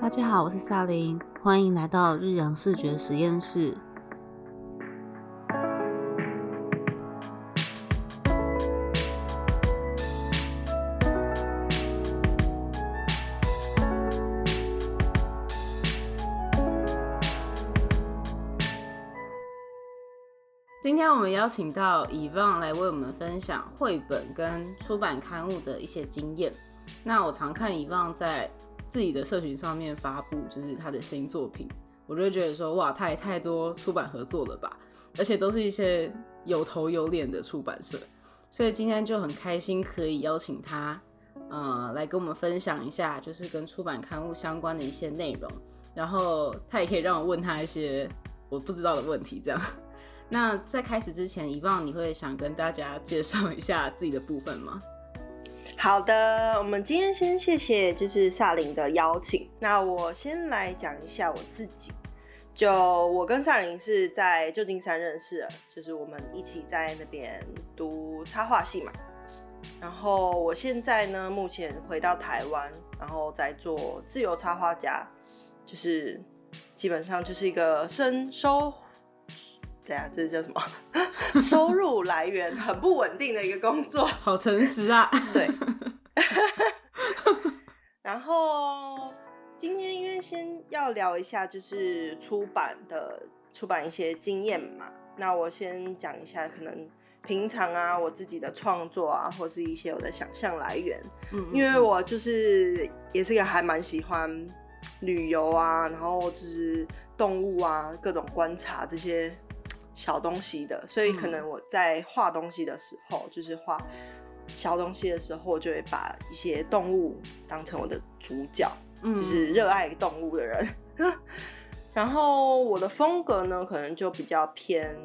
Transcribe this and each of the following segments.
大家好，我是萨琳，欢迎来到日阳视觉实验室。今天我们邀请到以望来为我们分享绘本跟出版刊物的一些经验。那我常看以望在自己的社群上面发布，就是他的新作品，我就会觉得说，哇，他也太多出版合作了吧，而且都是一些有头有脸的出版社，所以今天就很开心可以邀请他，呃，来跟我们分享一下，就是跟出版刊物相关的一些内容，然后他也可以让我问他一些我不知道的问题，这样。那在开始之前，遗忘你会想跟大家介绍一下自己的部分吗？好的，我们今天先谢谢就是萨林的邀请。那我先来讲一下我自己，就我跟萨林是在旧金山认识，就是我们一起在那边读插画系嘛。然后我现在呢，目前回到台湾，然后在做自由插画家，就是基本上就是一个生收。对啊，这是叫什么？收入来源很不稳定的一个工作，好诚实啊。对。然后今天因为先要聊一下，就是出版的出版一些经验嘛。那我先讲一下，可能平常啊，我自己的创作啊，或是一些我的想象来源。嗯。因为我就是也是一个还蛮喜欢旅游啊，然后就是动物啊，各种观察这些。小东西的，所以可能我在画东西的时候，就是画小东西的时候，就会把一些动物当成我的主角，就是热爱动物的人。然后我的风格呢，可能就比较偏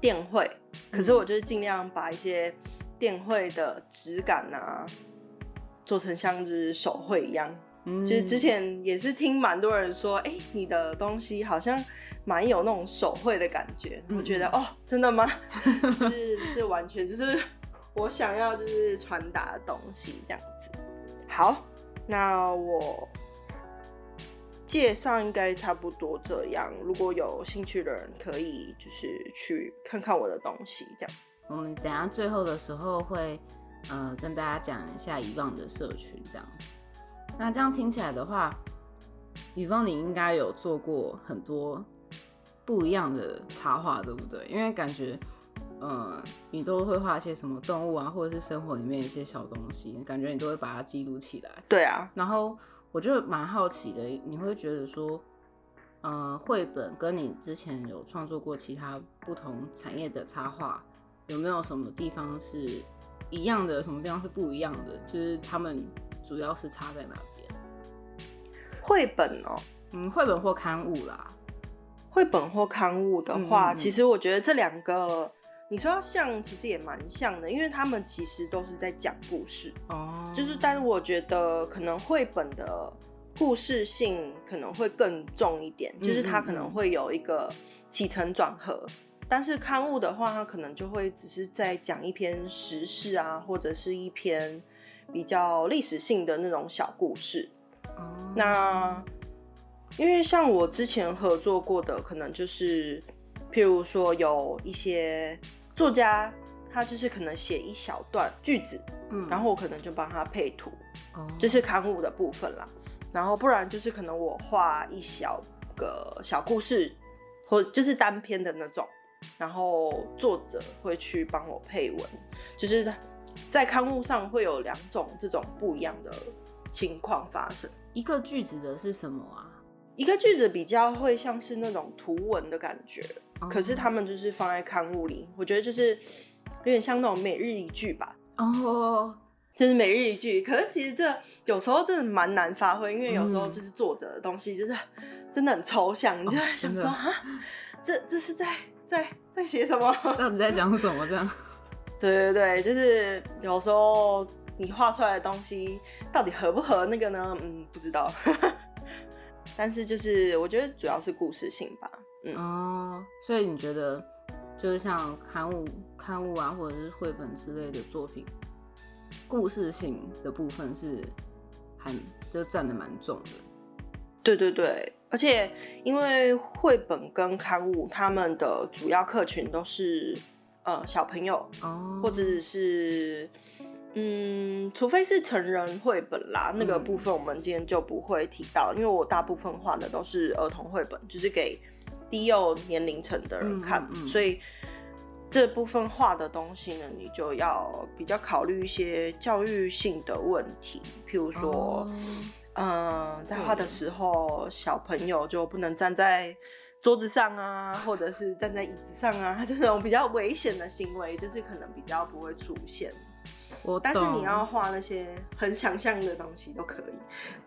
电绘，可是我就是尽量把一些电绘的质感啊，做成像就是手绘一样。就是之前也是听蛮多人说，哎，你的东西好像。蛮有那种手绘的感觉，我觉得哦，真的吗？就 是这完全就是我想要就是传达的东西这样子。好，那我介绍应该差不多这样。如果有兴趣的人，可以就是去看看我的东西这样。我们等下最后的时候会呃跟大家讲一下遗忘的社群这样子。那这样听起来的话，遗忘你应该有做过很多。不一样的插画，对不对？因为感觉，嗯，你都会画一些什么动物啊，或者是生活里面一些小东西，感觉你都会把它记录起来。对啊。然后我就蛮好奇的，你会觉得说，嗯，绘本跟你之前有创作过其他不同产业的插画，有没有什么地方是一样的，什么地方是不一样的？就是他们主要是差在哪边？绘本哦，嗯，绘本或刊物啦。绘本或刊物的话，其实我觉得这两个，你说要像，其实也蛮像的，因为他们其实都是在讲故事哦。就是，但是我觉得可能绘本的故事性可能会更重一点，就是它可能会有一个起承转合。但是刊物的话，它可能就会只是在讲一篇时事啊，或者是一篇比较历史性的那种小故事。哦，那。因为像我之前合作过的，可能就是，譬如说有一些作家，他就是可能写一小段句子，嗯，然后我可能就帮他配图，哦，这是刊物的部分啦。然后不然就是可能我画一小个小故事，或就是单篇的那种，然后作者会去帮我配文，就是在刊物上会有两种这种不一样的情况发生。一个句子的是什么啊？一个句子比较会像是那种图文的感觉，可是他们就是放在刊物里，我觉得就是有点像那种每日一句吧。哦，就是每日一句。可是其实这有时候真的蛮难发挥，因为有时候就是作者的东西就是真的很抽象，你就在想说啊，这这是在在在写什么？到底在讲什么？这样？对对对，就是有时候你画出来的东西到底合不合那个呢？嗯，不知道。但是就是我觉得主要是故事性吧，嗯哦，所以你觉得就是像刊物、刊物啊，或者是绘本之类的作品，故事性的部分是还就占的蛮重的。对对对，而且因为绘本跟刊物，他们的主要客群都是呃小朋友，哦，或者是嗯，除非是成人绘本啦，那个嗯部分我们今天就不会提到，因为我大部分画的都是儿童绘本，就是给低幼年龄层的人看，嗯嗯嗯所以这部分画的东西呢，你就要比较考虑一些教育性的问题，譬如说。哦嗯，在画的时候，小朋友就不能站在桌子上啊，或者是站在椅子上啊，这种比较危险的行为，就是可能比较不会出现。我但是你要画那些很想象的东西都可以，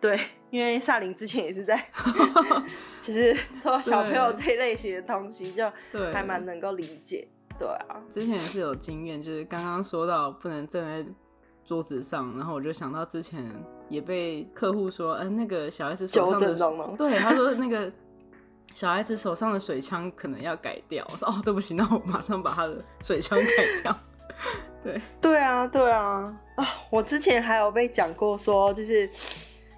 对，因为萨林之前也是在，就是做小朋友对这一类型的东西，就对还蛮能够理解。对啊，之前也是有经验，就是刚刚说到不能站在桌子上，然后我就想到之前也被客户说，嗯、那个小孩子手上的对，他说那个小孩子手上的水枪可能要改掉。我说哦，对不起，那我马上把他的水枪改掉。对，对啊，对啊，啊！我之前还有被讲过说，就是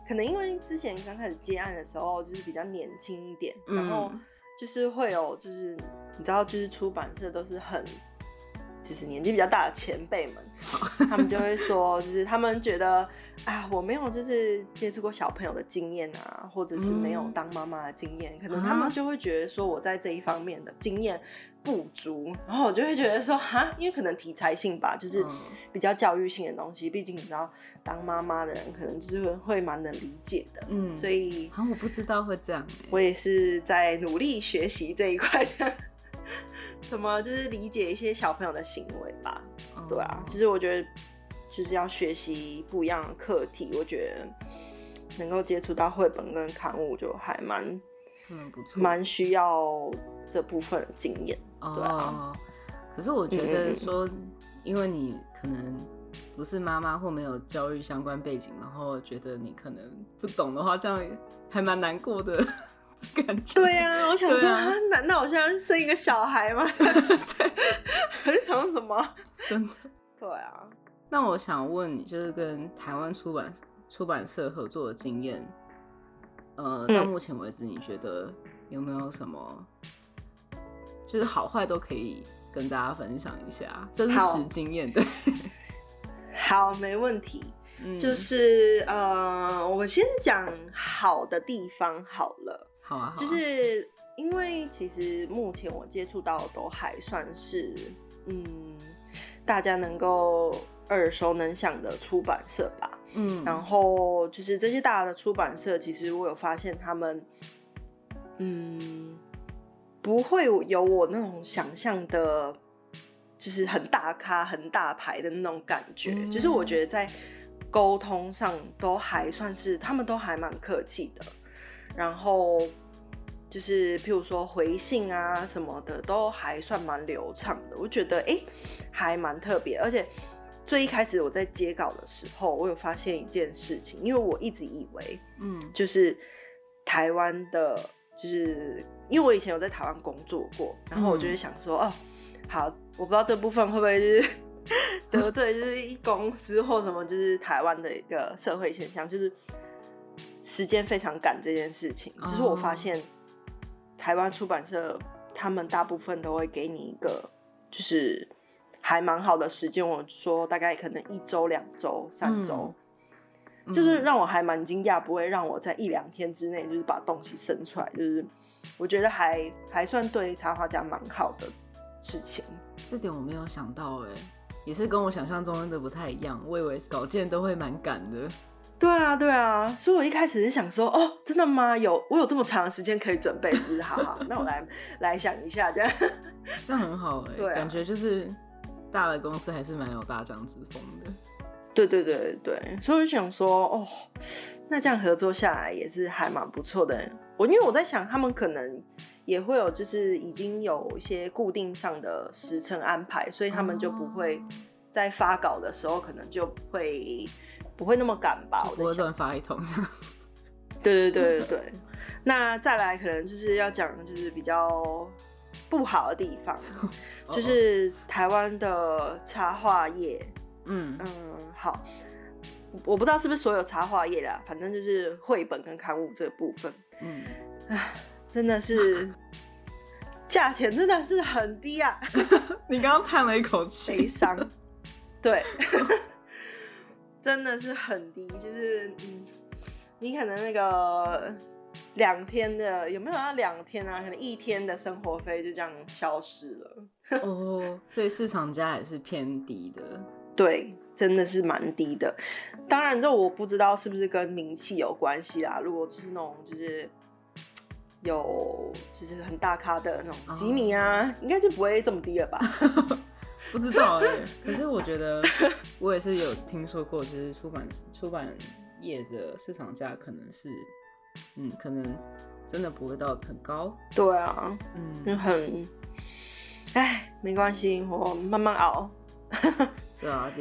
可能因为之前刚开始接案的时候，就是比较年轻一点，然后嗯就是会有，就是你知道，就是出版社都是很，就是年纪比较大的前辈们，他们就会说，就是他们觉得啊，我没有就是接触过小朋友的经验啊，或者是没有嗯。当妈妈的经验，可能他们啊？就会觉得说我在这一方面的经验不足，然后我就会觉得说哈，因为可能题材性吧，就是嗯比较教育性的东西，毕竟你知道，当妈妈的人可能就是会会蛮能理解的，嗯所以好像我不知道会这样、欸，我也是在努力学习这一块的，怎么就是理解一些小朋友的行为吧。对啊，哦。其实我觉得就是要学习不一样的课题，我觉得能够接触到绘本跟刊物，就还蛮嗯不错，蛮需要这部分的经验。对啊哦，可是我觉得说，因为你可能不是妈妈或没有教育相关背景，然后觉得你可能不懂的话，这样还蛮难过的感觉。对呀、我想说，难道我现在生一个小孩吗？对，很想什么？真的。对啊，那我想问你，就是跟台湾出版出版社合作的经验，呃，嗯到目前为止，你觉得有没有什么，就是好坏都可以跟大家分享一下真好实经验？对，好，没问题。嗯就是呃，我先讲好的地方好了。好啊，好啊就是因为其实目前我接触到的都还算是嗯，大家能够耳熟能详的出版社吧。嗯，然后就是这些大的出版社，其实我有发现他们，嗯，不会有我那种想象的，就是很大咖、很大牌的那种感觉。嗯就是我觉得在沟通上都还算是，他们都还蛮客气的。然后就是譬如说回信啊什么的，都还算蛮流畅的。我觉得哎、诶还蛮特别，而且。最一开始我在接稿的时候，我有发现一件事情，因为我一直以为嗯。就是台湾的，就是因为我以前有在台湾工作过，然后我就会想说，哦，好，我不知道这部分会不会就是 得罪，就是一公司或什么，就是台湾的一个社会现象，就是时间非常赶这件事情。就是我发哦。现台湾出版社他们大部分都会给你一个，就是还蛮好的时间。我说大概可能一周、两周、三周。嗯就是让我还蛮惊讶，不会让我在一两天之内就是把东西生出来，就是我觉得还还算对插画家蛮好的事情。这点我没有想到，哎，也是跟我想象中的不太一样。我以为稿件都会蛮赶的，对啊，对啊，所以我一开始是想说，哦，真的吗？有我有这么长的时间可以准备，就是好好，那我来来想一下，这样。这样很好哎、感觉就是大的公司还是蛮有大将之风的。对对对对，所以我就想说，哦，那这样合作下来也是还蛮不错的。我因为我在想，他们可能也会有就是已经有一些固定上的时程安排，所以他们就不会哦在发稿的时候可能就会不会那么赶吧。我不会乱发一通。对对对对对。那再来可能就是要讲就是比较不好的地方，哦 就是台湾的插画业嗯。嗯，好，我不知道是不是所有插画业啦，反正就是绘本跟刊物这个部分，嗯，唉，真的是 价钱真的是很低啊，你刚刚叹了一口气。悲气。伤。对，真的是很低，就是嗯，你可能那个两天的有没有要两天啊？可能一天的生活费就这样消失了。哦，所以市场价也是偏低的。对，真的是蛮低的。当然，这我不知道是不是跟名气有关系啦。如果就是那种就是有就是很大咖的那种吉米啊，应该就不会这么低了吧？不知道哎、可是我觉得我也是有听说过，就是出版出版业的市场价可能是，嗯，可能真的不会到很高。对啊，就嗯，很，哎，没关系，我慢慢熬。对啊，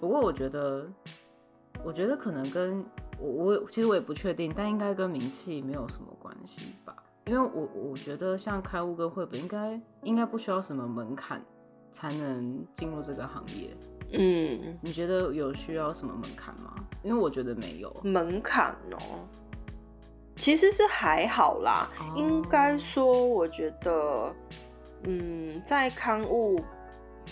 不过我觉得，我觉得可能跟我我其实我也不确定，但应该跟名气没有什么关系吧。因为我我觉得像开物跟绘本应该应该不需要什么门槛才能进入这个行业。嗯，你觉得有需要什么门槛吗？因为我觉得没有。门槛哦，其实是还好啦。哦应该说，我觉得，嗯，在刊物，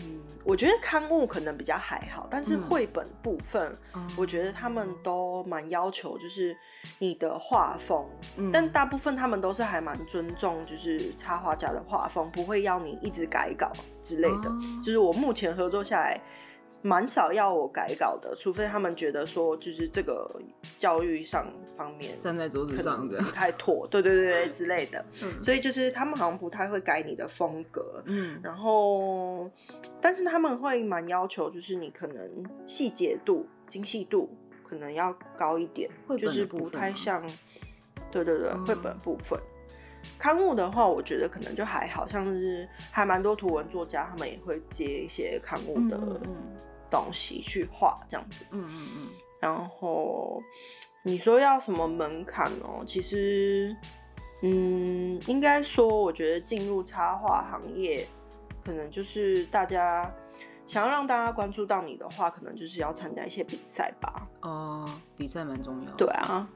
嗯，我觉得刊物可能比较还好，但是嗯绘本部分，哦我觉得他们都蛮要求，就是你的画风，嗯但大部分他们都是还蛮尊重，就是插画家的画风，不会要你一直改稿之类的。哦就是我目前合作下来，蛮少要我改稿的，除非他们觉得说，就是这个教育上方面站在桌子可上不，太妥，对对对对之类的。嗯。所以就是他们好像不太会改你的风格，嗯。然后，但是他们会蛮要求，就是你可能细节度、精细度可能要高一点就是不太像，对对对，嗯。绘本部分。刊物的话，我觉得可能就还好像是还蛮多图文作家，他们也会接一些刊物的嗯东西去画这样子。嗯嗯嗯，然后你说要什么门槛哦？其实，嗯，应该说，我觉得进入插画行业，可能就是大家想要让大家关注到你的话，可能就是要参加一些比赛吧。哦，比赛蛮重要的。对啊，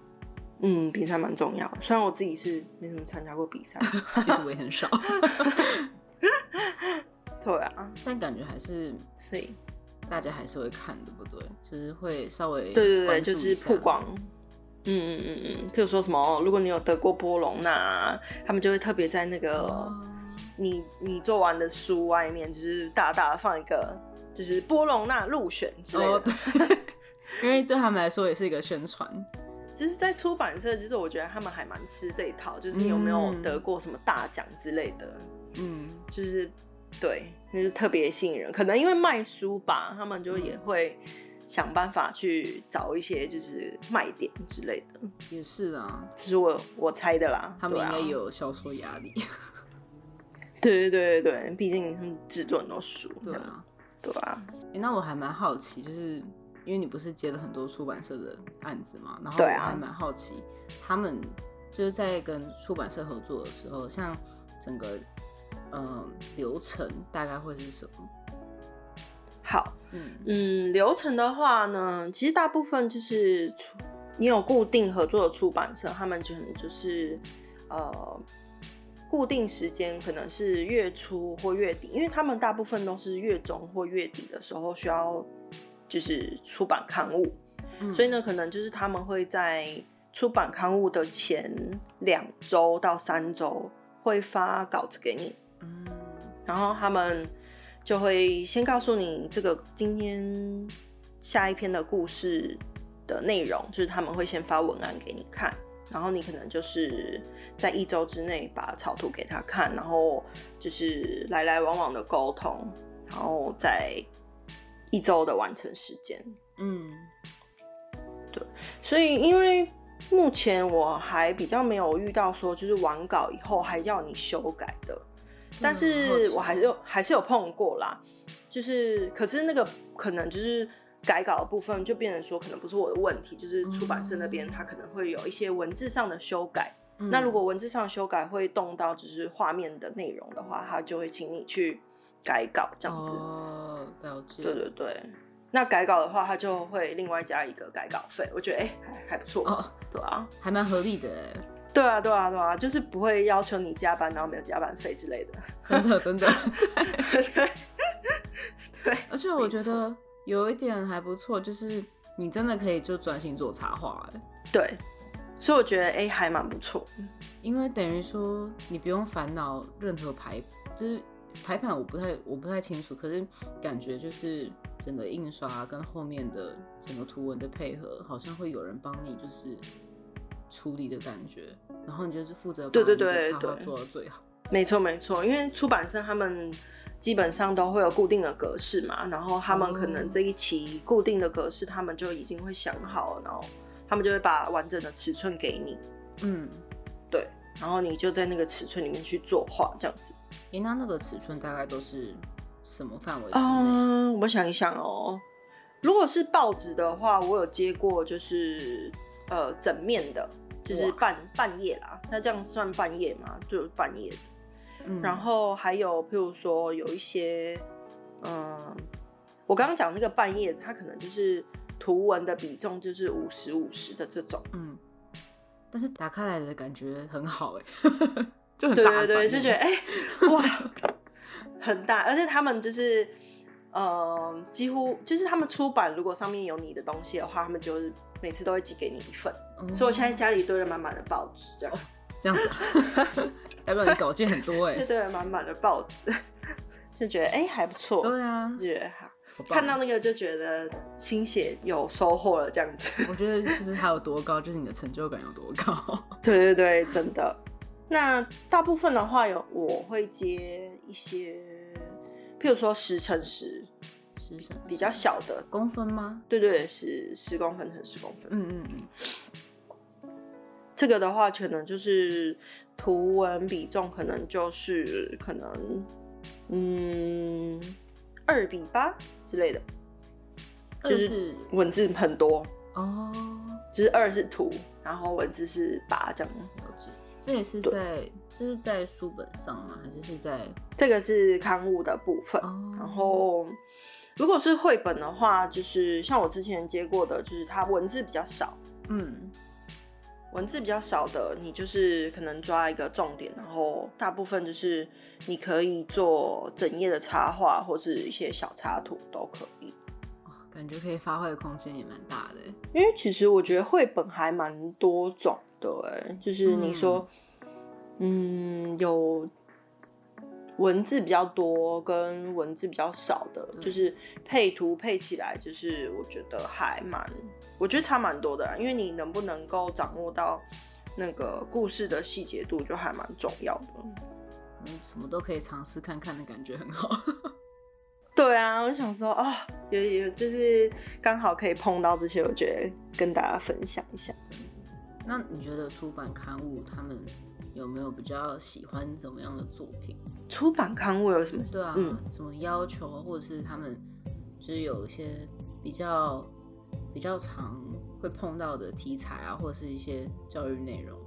嗯，比赛蛮重要的。虽然我自己是没什么参加过比赛，其实我也很少，对啊，但感觉还是所以大家还是会看，对不对？就是会稍微对对对，就是曝光。嗯嗯嗯嗯，譬如说什么，如果你有得过波隆那，他们就会特别在那个。哦你你做完的书外面，就是大大的放一个，就是波隆纳入选之类的。哦，对，因为对他们来说也是一个宣传。其实，在出版社，其实我觉得他们还蛮吃这一套，就是你有没有嗯得过什么大奖之类的，嗯，就是对，就是特别吸引人。可能因为卖书吧，他们就也嗯会想办法去找一些就是卖点之类的，也是啊，这是我我猜的啦。他们应该有销售压力。对对对对对，毕竟他们制作很多书，对啊，对啊，诶那我还蛮好奇，就是因为你不是接了很多出版社的案子嘛，然后我还蛮好奇，他们就是在跟出版社合作的时候，像整个呃流程大概会是什么？好。嗯嗯，流程的话呢，其实大部分就是你有固定合作的出版社，他们可能就是呃固定时间，可能是月初或月底，因为他们大部分都是月中或月底的时候需要就是出版刊物，嗯所以呢，可能就是他们会在出版刊物的前两周到三周会发稿子给你，嗯然后他们就会先告诉你这个今天下一篇的故事的内容，就是他们会先发文案给你看，然后你可能就是在一周之内把草图给他看，然后就是来来往往的沟通，然后在一周的完成时间。嗯。对所以因为目前我还比较没有遇到说就是完稿以后还要你修改的，但是我还是有还是有碰过啦，就是可是那个可能就是改稿的部分就变成说可能不是我的问题，就是出版社那边嗯。他可能会有一些文字上的修改，嗯。那如果文字上修改会动到就是画面的内容的话，他就会请你去改稿这样子。哦，了解，对对对，那改稿的话，他就会另外加一个改稿费，我觉得哎、还还不错，哦，对啊，还蛮合理的哎。对啊，对啊，对啊，就是不会要求你加班，然后没有加班费之类的。真的，真的。对，对。而且我觉得有一点还不错，就是你真的可以就专心做插画，哎。对。所以我觉得哎，还蛮不错。因为等于说你不用烦恼任何排，就是排版我不太我不太清楚，可是感觉就是整个印刷跟后面的整个图文的配合，好像会有人帮你就是。处理的感觉，然后你就是负责把你的插画做到最好。没错没错，因为出版社他们基本上都会有固定的格式嘛，然后他们可能这一期固定的格式他们就已经会想好了，然后他们就会把完整的尺寸给你。嗯，对，然后你就在那个尺寸里面去作画这样子。诶，那那个尺寸大概都是什么范围？嗯，我想一想哦，如果是报纸的话，我有接过就是。呃，整面的，就是半半夜啦。那这样算半夜吗？就半夜。嗯。然后还有，譬如说有一些，嗯，我刚刚讲那个半夜，它可能就是图文的比重就是五十五十的这种。嗯。但是打开来的感觉很好哎，就很大。对对对，就觉得哎，哇，很大，而且他们就是。呃，几乎就是他们出版，如果上面有你的东西的话，他们就是每次都会寄给你一份。所以我现在家里堆了满满的报纸，这样这样子，代表你稿件很多哎。堆了满满的报纸，就觉得哎还不错。对啊，觉得好，看到那个就觉得心血有收获了，这样子。我觉得就是它有多高，就是你的成就感有多高。对对对，真的。那大部分的话，有我会接一些。譬如说十乘十，十乘比较小的公分吗？对对，十十公分乘十公分。嗯嗯嗯。这个的话，可能就是图文比重，可能就是可能嗯二比八之类的，就是文字很多哦，就是二是图，然后文字是八这样。这也是在这是在书本上吗？还是是在这个是刊物的部分？然后如果是绘本的话，就是像我之前接过的，就是它文字比较少，嗯，文字比较少的，你就是可能抓一个重点，然后大部分就是你可以做整页的插画或是一些小插图都可以。感觉可以发挥的空间也蛮大的，因为其实我觉得绘本还蛮多种的，哎，就是你说，嗯，有文字比较多跟文字比较少的，就是配图配起来，就是我觉得还蛮，我觉得差蛮多的，因为你能不能够掌握到那个故事的细节度，就还蛮重要的。嗯，什么都可以尝试看看的感觉很好。对啊，我想说啊，有有就是刚好可以碰到这些，我觉得跟大家分享一下。那你觉得出版刊物他们有没有比较喜欢怎么样的作品？出版刊物有什么？对啊，什么要求，或者是他们就是有一些比较比较常会碰到的题材啊，或者是一些教育内容？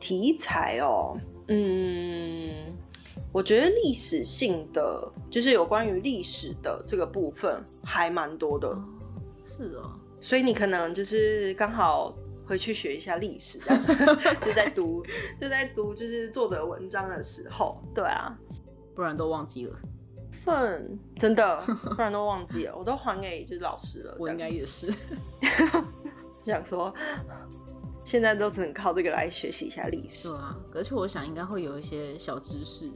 题材哦，嗯。我觉得历史性的就是有关于历史的这个部分还蛮多的，是哦，所以你可能就是刚好回去学一下历史，就在读就在读就是作者文章的时候，对啊，不然都忘记了，份真的 不然都忘记了，我都还给就是老师了，我应该也是，想说。现在都只能靠这个来学习一下历史。对啊，而且我想应该会有一些小知识。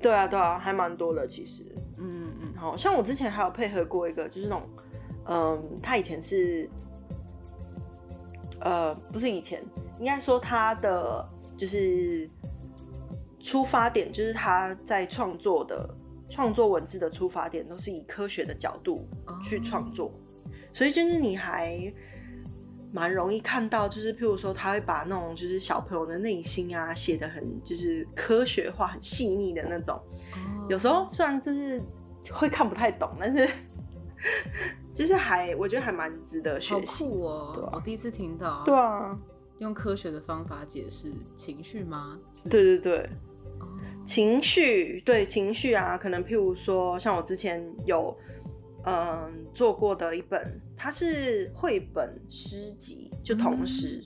对啊，对啊，还蛮多的其实。嗯嗯，好像我之前还有配合过一个，就是那种，嗯，他以前是，呃，不是以前，应该说他的就是出发点，就是他在创作的创作文字的出发点都是以科学的角度去创作，所以就是你还。蛮容易看到，就是譬如说，他会把那种就是小朋友的内心啊写的很就是科学化、很细腻的那种。有时候虽然就是会看不太懂，但是就是还我觉得还蛮值得学习哦。我第一次听到，对啊，用科学的方法解释情绪吗？对对对，情绪对情绪啊，可能譬如说，像我之前有。嗯，做过的一本，它是绘本诗集，就童诗。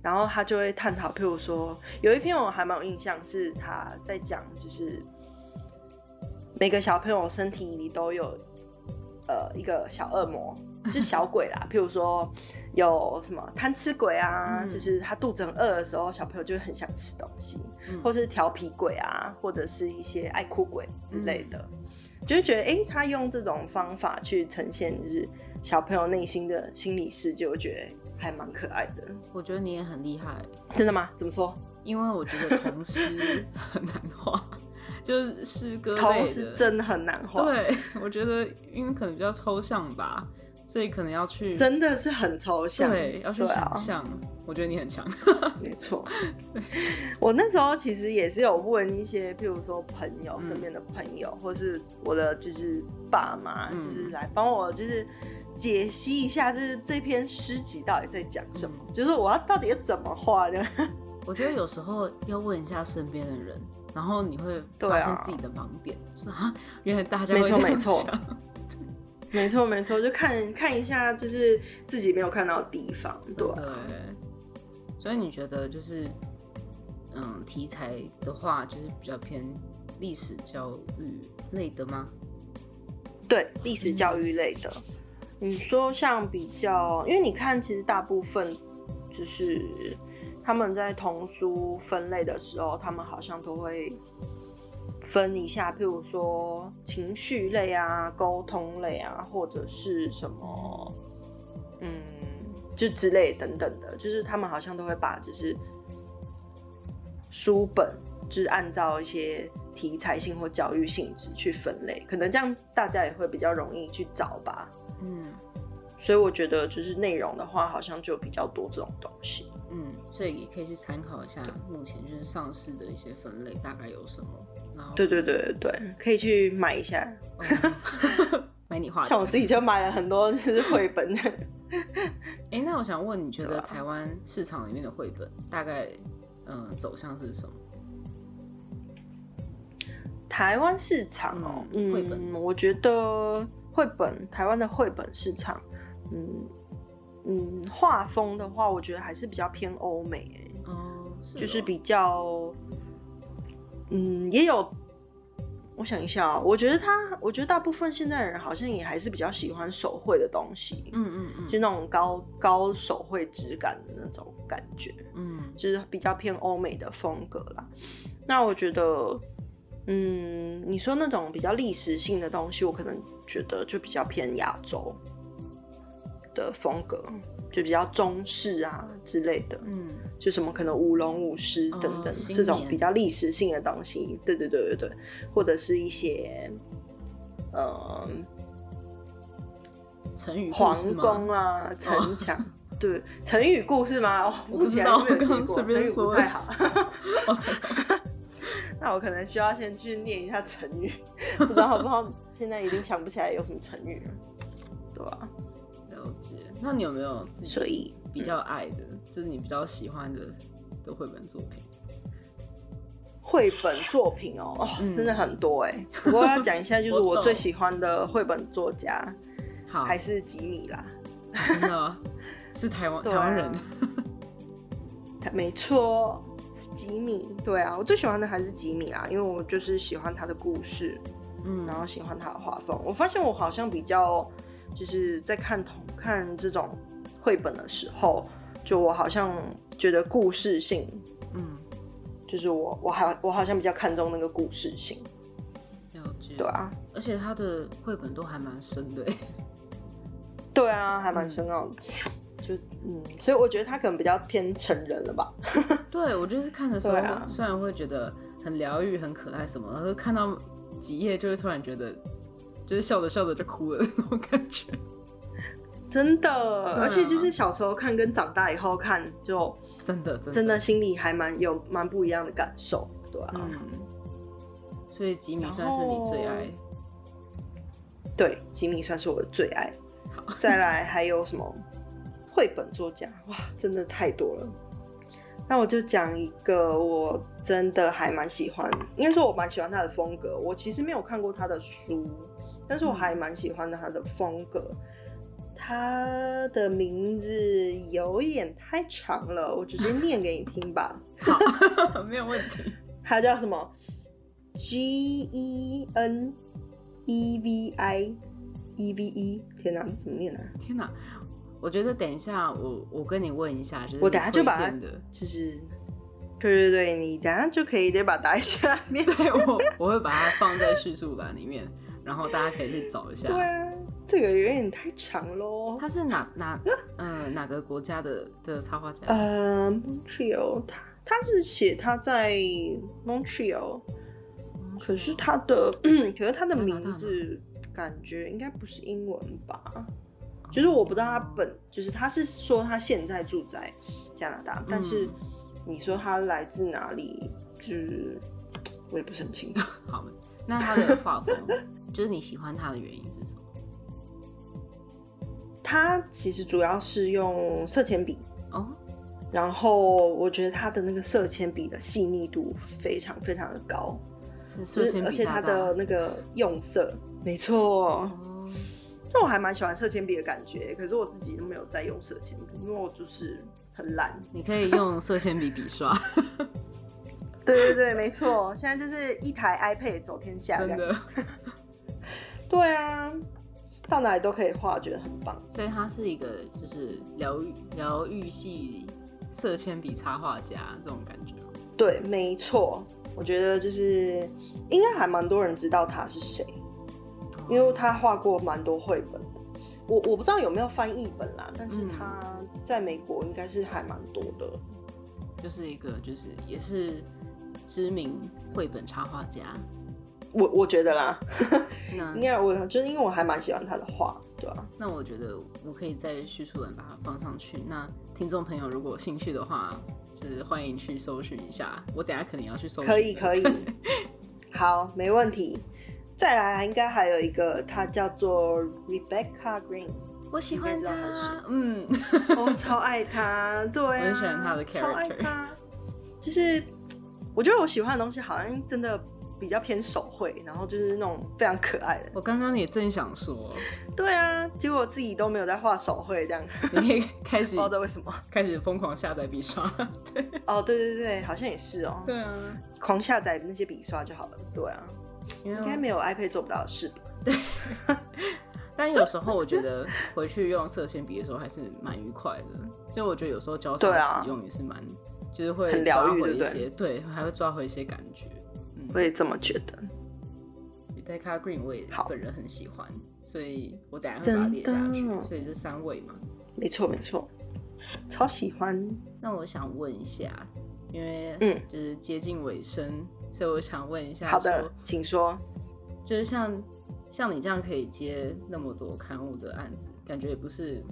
然后他就会探讨，譬如说有一篇我还蛮有印象，是他在讲就是每个小朋友身体里都有呃一个小恶魔，就是小鬼啦，譬如说。有什么贪吃鬼啊？就是他肚子很饿的时候，小朋友就会很想吃东西，或是调皮鬼啊，或者是一些爱哭鬼之类的，就是觉得哎，他用这种方法去呈现就是小朋友内心的心理世界，我觉得还蛮可爱的。我觉得你也很厉害，真的吗？怎么说？因为我觉得童诗很难画，就是诗歌童诗真的很难画。对，我觉得因为可能比较抽象吧。所以可能要去，真的是很抽象，对，要去想象。我觉得你很强，没错。我那时候其实也是有问一些，譬如说朋友身边的朋友，或是我的就是爸妈，就是来帮我就是解析一下，就是这篇诗集到底在讲什么，就是我要到底要怎么画呢？我觉得有时候要问一下身边的人，然后你会发现自己的盲点，说啊，原来大家没错没错。没错，没错，就看看一下，就是自己没有看到的地方，对。所以你觉得就是，嗯，题材的话，就是比较偏历史教育类的吗？对，历史教育类的。你说像比较，因为你看，其实大部分就是他们在童书分类的时候，他们好像都会。分一下，譬如说情绪类啊、沟通类啊，或者是什么，嗯，就之类等等的，就是他们好像都会把就是书本，就是按照一些题材性或教育性质去分类，可能这样大家也会比较容易去找吧。嗯，所以我觉得就是内容的话，好像就比较多这种东西。嗯，所以也可以去参考一下目前就是上市的一些分类大概有什么。然后对对对对可以去买一下，买你画的。像我自己就买了很多就是 绘本。哎，那我想问，你觉得台湾市场里面的绘本大概嗯走向是什么？台湾市场哦，绘本，我觉得绘本台湾的绘本市场，嗯嗯，画风的话，我觉得还是比较偏欧美，哎，哦，就是比较。嗯，也有，我想一下啊，我觉得他，我觉得大部分现在人好像也还是比较喜欢手绘的东西，嗯嗯嗯，就那种高高手绘质感的那种感觉，嗯，就是比较偏欧美的风格啦。那我觉得，嗯，你说那种比较历史性的东西，我可能觉得就比较偏亚洲的风格。就比较中式啊之类的，嗯，就什么可能舞龙舞狮等等这种比较历史性的东西，对对对对对，或者是一些，嗯，成语皇宫啊城墙，对成语故事吗？我不 知道，我刚随便说不太好。那我可能需要先去念一下成语，不知道好不好？现在已经想不起来有什么成语了，对吧？那你有没有自己比较爱的，就是你比较喜欢的的绘本作品？绘本作品哦，真的很多哎。不过要讲一下，就是我最喜欢的绘本作家，好还是吉米啦。真的，是台湾台湾人。没错，吉米。对啊，我最喜欢的还是吉米啦，因为我就是喜欢他的故事，嗯，然后喜欢他的画风。我发现我好像比较。就是在看同看这种绘本的时候，就我好像觉得故事性，嗯，就是我我还我好像比较看重那个故事性，了解，对啊，而且他的绘本都还蛮深的，对啊，还蛮深奥的，就嗯，所以我觉得他可能比较偏成人了吧。对，我就是看的时候，虽然会觉得很疗愈、很可爱什么，然后看到几页就会突然觉得。就是笑着笑着就哭了那种感觉，真的，而且就是小时候看跟长大以后看，就真的真的心里还蛮有蛮不一样的感受，对啊？嗯，所以吉米算是你最爱，对，吉米算是我的最爱。再来还有什么绘本作家？哇，真的太多了。那我就讲一个，我真的还蛮喜欢，应该说我蛮喜欢他的风格。我其实没有看过他的书。但是我还蛮喜欢的他的风格，他的名字有点太长了，我直接念给你听吧。好，没有问题。他叫什么？G E N E V I E V E。天哪，这怎么念呢、天哪！我觉得等一下我我跟你问一下，就是我等下就把就是，对对对，你等下就可以得把它打在下面。对我我会把它放在叙述栏里面，然后大家可以去找一下。对啊，这个有点太长喽。他是哪哪呃哪个国家的的插画家？呃，Montreal，他他是写他在 Montreal，可是他的，可是他的名字感觉应该不是英文吧？就是我不知道他本，就是他是说他现在住在加拿大，但是嗯你说他来自哪里，就是我也不是很清楚。好，那他的画风，就是你喜欢他的原因是什么？他其实主要是用色铅笔，哦，然后我觉得他的那个色铅笔的细腻度非常非常的高，是色铅笔而且它笔大大的那个用色，没错。哦，那我还蛮喜欢色铅笔的感觉，可是我自己都没有在用色铅笔，因为我就是很懒。你可以用色铅笔笔刷，对对对，没错，现在就是一台 iPad 走天下，真的。对啊，到哪里都可以画，觉得很棒。所以他是一个就是疗愈疗愈系色铅笔插画家这种感觉吗。对，没错，我觉得就是应该还蛮多人知道他是谁，因为他画过蛮多绘本。我我不知道有没有翻译本啦，但是嗯他在美国应该是还蛮多的。就是一个就是也是知名绘本插画家。我我觉得啦，那应该我就是因为我还蛮喜欢他的画，对吧、那我觉得我可以在叙述栏把它放上去。那听众朋友如果有兴趣的话，就是欢迎去搜寻一下。我等下肯定要去搜寻。可以可以，好，没问题。再来，应该还有一个，他叫做 Rebecca Green，我喜欢他他。嗯，我超爱他，对、啊，我很喜欢他的超爱他。就是我觉得我喜欢的东西好像真的比较偏手绘，然后就是那种非常可爱的。我刚刚也正想说，对啊，结果我自己都没有在画手绘，这样不你可以开始不知道为什么。开始疯狂下载笔刷。对哦，对对对，好像也是哦，对啊，狂下载那些笔刷就好了。对啊，应该没有 iPad 做不到的事吧。但有时候我觉得回去用色铅笔的时候还是蛮愉快的，所以我觉得有时候交叉使用也是蛮，就是会很疗抓愈对不对回一些，对，还会抓回一些感觉。嗯我也这么觉得。Rebecca Green 我也好本人很喜欢，所以我等下会把它列下去。所以这三位嘛，没错没错，超喜欢。那我想问一下，因为嗯就是接近尾声，所以我想问一下，好的，请说。就是像像你这样可以接那么多刊物的案子，感觉也不是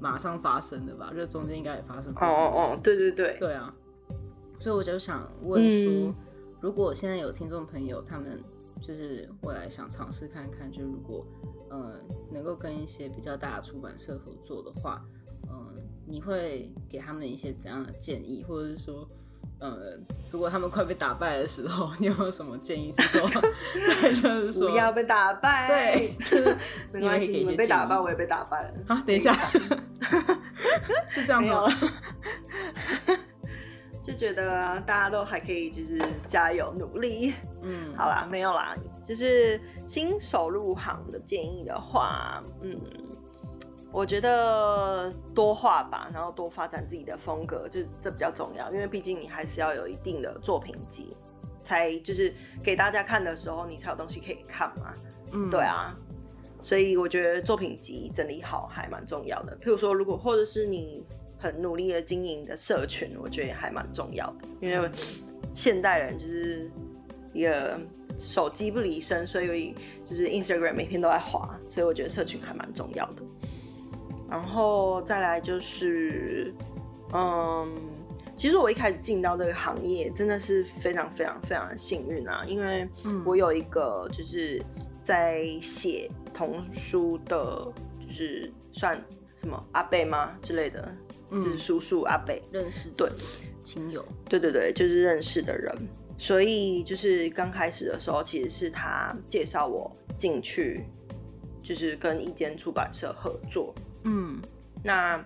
马上发生的吧？就中间应该也发生过哦哦哦对对对，对啊，所以我就想问说，嗯如果现在有听众朋友，他们就是未来想尝试看看，就如果呃能够跟一些比较大的出版社合作的话，呃，你会给他们一些怎样的建议，或者是说？呃，如果他们快被打败的时候，你有没有什么建议？是说，对，就是说，不要被打败。对，就是没关系，你被打败，我也被打败了。啊，等一下，是这样吗？就觉得大家都还可以，就是加油努力。嗯，好啦，没有啦，就是新手入行的建议的话，嗯，我觉得多画吧，然后多发展自己的风格，就这比较重要，因为毕竟你还是要有一定的作品集，才就是给大家看的时候，你才有东西可以看嘛。嗯对，啊，所以我觉得作品集整理好还蛮重要的。譬如说，如果或者是你很努力的经营的社群，我觉得也还蛮重要的，因为现代人就是一个手机不离身，所以就是 Instagram 每天都在滑，所以我觉得社群还蛮重要的。然后再来就是，嗯，其实我一开始进到这个行业真的是非常非常非常的幸运啊，因为嗯我有一个就是在写童书的，就是算什么阿贝吗之类的，就是嗯，叔叔阿贝，认识对亲友，对对对，就是认识的人，所以就是刚开始的时候，其实是他介绍我进去，就是跟一间出版社合作，嗯，那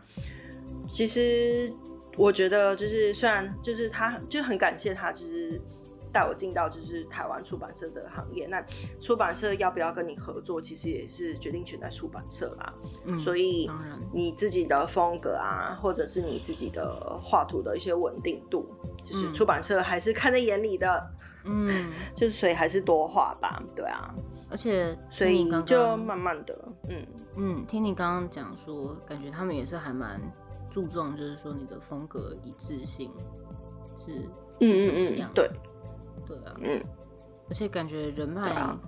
其实我觉得就是虽然就是他就很感谢他，就是带我进到就是台湾出版社这个行业。那出版社要不要跟你合作，其实也是决定权在出版社啦。嗯所以你自己的风格啊，或者是你自己的画图的一些稳定度，就是嗯出版社还是看在眼里的。嗯，就是所以还是多画吧，对啊，而且所以你刚就慢慢的，嗯，嗯，听你刚刚讲说，感觉他们也是还蛮注重，就是说你的风格一致性是是怎么样？对，对啊，嗯，而且感觉人脉啊。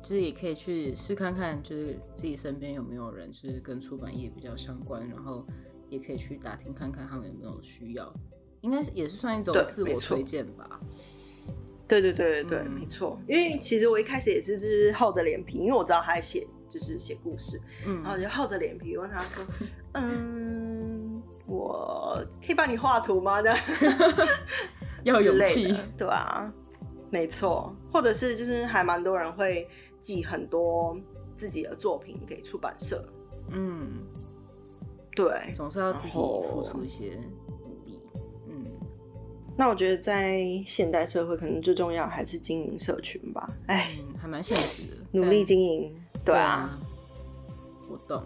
就是也可以去试看看，就是自己身边有没有人就是跟出版业比较相关，然后也可以去打听看看他们有没有需要，应该是也是算一种自我推荐吧。对对对对对，嗯没错。因为其实我一开始也是就是厚着脸皮，因为我知道他在写就是写故事，嗯然后就厚着脸皮问他说，嗯，我可以帮你画图吗？这样 要有气的，对啊，没错。或者是就是还蛮多人会寄很多自己的作品给出版社，嗯，对，总是要自己付出一些那我觉得在现代社会，可能最重要还是经营社群吧。哎，嗯，还蛮现实的，努力但经营，对啊，啊，我懂。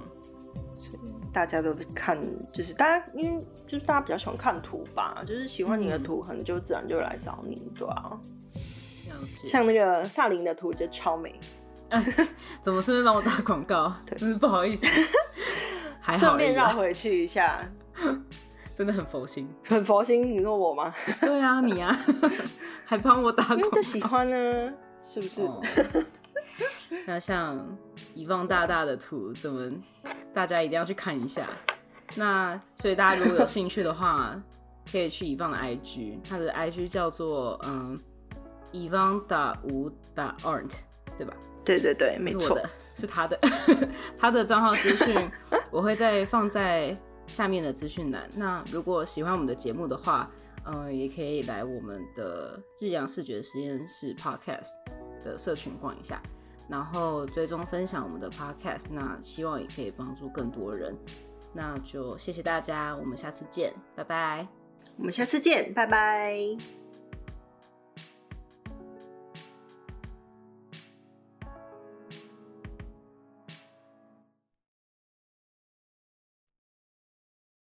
大家都在看，就是大家因为就是大家比较喜欢看图吧，就是喜欢你的嗯图，可能就自然就会来找你，对啊。像那个萨林的图就超美，怎么顺便帮我打广告？对真是不好意思。还好顺便绕回去一下，真的很佛心。很佛心。你说我吗？对啊，你啊，还帮我打广告就。喜欢呢，是不是？哦那像遗忘大大的图，怎么大家一定要去看一下？那所以大家如果有兴趣的话，可以去遗忘的 IG，他的 IG 叫做嗯遗忘打五打 art，对吧？对对对，没错。的，是他的，他的账号资讯我会再放在下面的资讯栏。那如果喜欢我们的节目的话，嗯、也可以来我们的日阳视觉实验室 Podcast 的社群逛一下，然后追踪分享我们的 Podcast。那希望也可以帮助更多人。那就谢谢大家，我们下次见，拜拜。我们下次见，拜拜。